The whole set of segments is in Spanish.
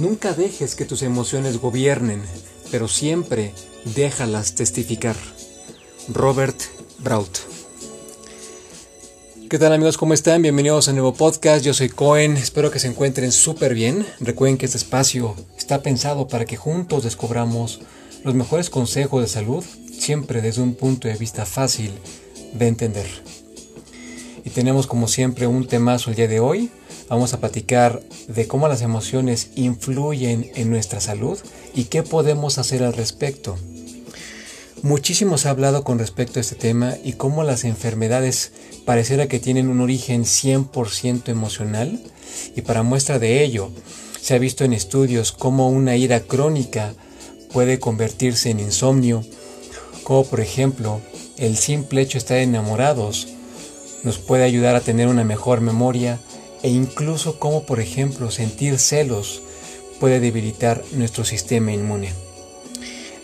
Nunca dejes que tus emociones gobiernen, pero siempre déjalas testificar. Robert Braut. ¿Qué tal amigos? ¿Cómo están? Bienvenidos a un nuevo podcast. Yo soy Cohen. Espero que se encuentren súper bien. Recuerden que este espacio está pensado para que juntos descubramos los mejores consejos de salud, siempre desde un punto de vista fácil de entender. Y tenemos como siempre un temazo el día de hoy, Vamos a platicar de cómo las emociones influyen en nuestra salud y qué podemos hacer al respecto. Muchísimo se ha hablado con respecto a este tema y cómo las enfermedades pareciera que tienen un origen 100% emocional y para muestra de ello se ha visto en estudios cómo una ira crónica puede convertirse en insomnio, como por ejemplo el simple hecho de estar enamorados nos puede ayudar a tener una mejor memoria, e incluso cómo, por ejemplo, sentir celos puede debilitar nuestro sistema inmune.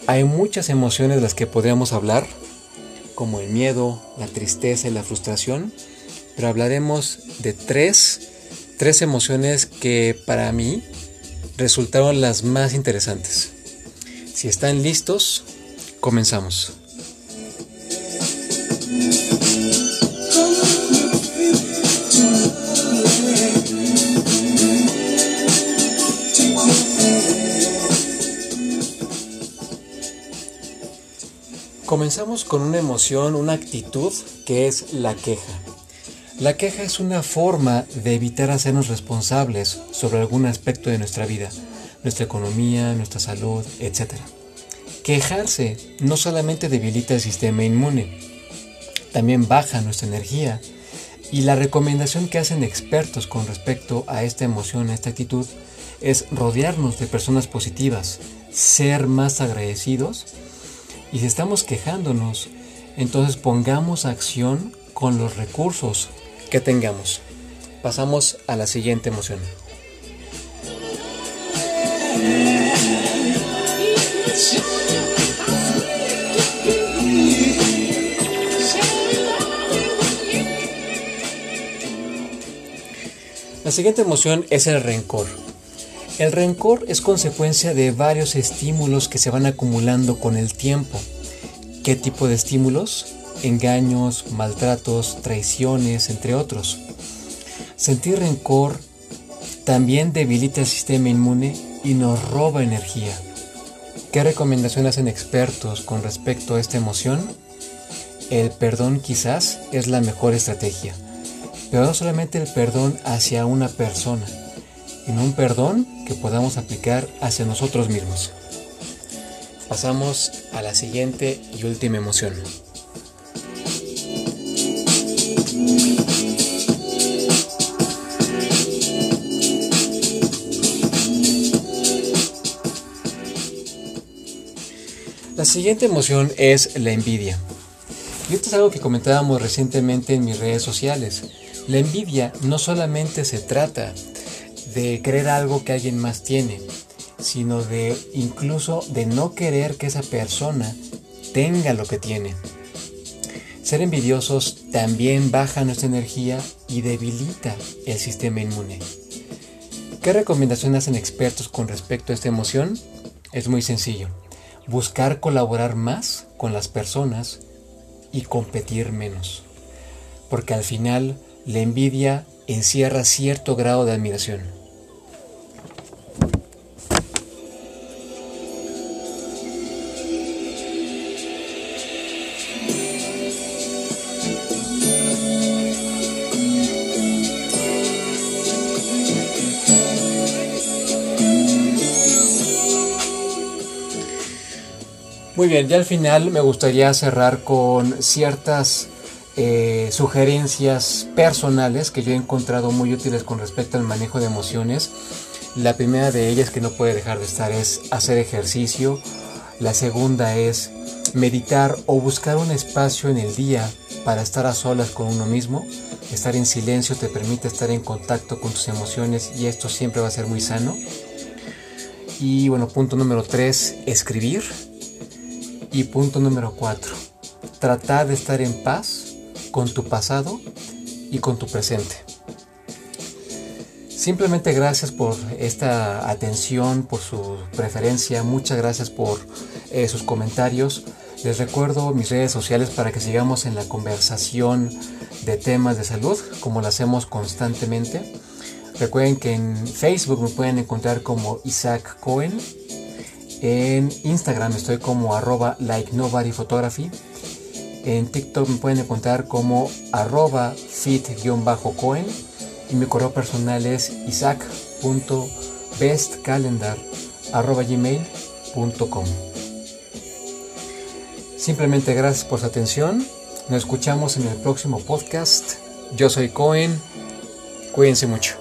Hay muchas emociones de las que podríamos hablar, como el miedo, la tristeza y la frustración, pero hablaremos de tres, tres emociones que para mí resultaron las más interesantes. Si están listos, comenzamos. Comenzamos con una emoción, una actitud que es la queja. La queja es una forma de evitar hacernos responsables sobre algún aspecto de nuestra vida, nuestra economía, nuestra salud, etc. Quejarse no solamente debilita el sistema inmune, también baja nuestra energía y la recomendación que hacen expertos con respecto a esta emoción, a esta actitud, es rodearnos de personas positivas, ser más agradecidos y si estamos quejándonos, entonces pongamos acción con los recursos que tengamos. Pasamos a la siguiente emoción. La siguiente emoción es el rencor. El rencor es consecuencia de varios estímulos que se van acumulando con el tiempo. ¿Qué tipo de estímulos? Engaños, maltratos, traiciones, entre otros. Sentir rencor también debilita el sistema inmune y nos roba energía. ¿Qué recomendaciones hacen expertos con respecto a esta emoción? El perdón quizás es la mejor estrategia, pero no solamente el perdón hacia una persona, en un perdón que podamos aplicar hacia nosotros mismos. Pasamos a la siguiente y última emoción. La siguiente emoción es la envidia. Y esto es algo que comentábamos recientemente en mis redes sociales. La envidia no solamente se trata de querer algo que alguien más tiene, sino de incluso de no querer que esa persona tenga lo que tiene. Ser envidiosos también baja nuestra energía y debilita el sistema inmune. ¿Qué recomendaciones hacen expertos con respecto a esta emoción? Es muy sencillo. Buscar colaborar más con las personas y competir menos. Porque al final la envidia encierra cierto grado de admiración. Muy bien, ya al final me gustaría cerrar con ciertas eh, sugerencias personales que yo he encontrado muy útiles con respecto al manejo de emociones. La primera de ellas que no puede dejar de estar es hacer ejercicio. La segunda es meditar o buscar un espacio en el día para estar a solas con uno mismo. Estar en silencio te permite estar en contacto con tus emociones y esto siempre va a ser muy sano. Y bueno, punto número tres, escribir y punto número 4. Tratar de estar en paz con tu pasado y con tu presente. Simplemente gracias por esta atención, por su preferencia, muchas gracias por eh, sus comentarios. Les recuerdo mis redes sociales para que sigamos en la conversación de temas de salud, como lo hacemos constantemente. Recuerden que en Facebook me pueden encontrar como Isaac Cohen. En Instagram estoy como arroba like nobody photography. En TikTok me pueden encontrar como arroba fit-cohen. Y mi correo personal es isaac.bestcalendar arroba Simplemente gracias por su atención. Nos escuchamos en el próximo podcast. Yo soy Cohen. Cuídense mucho.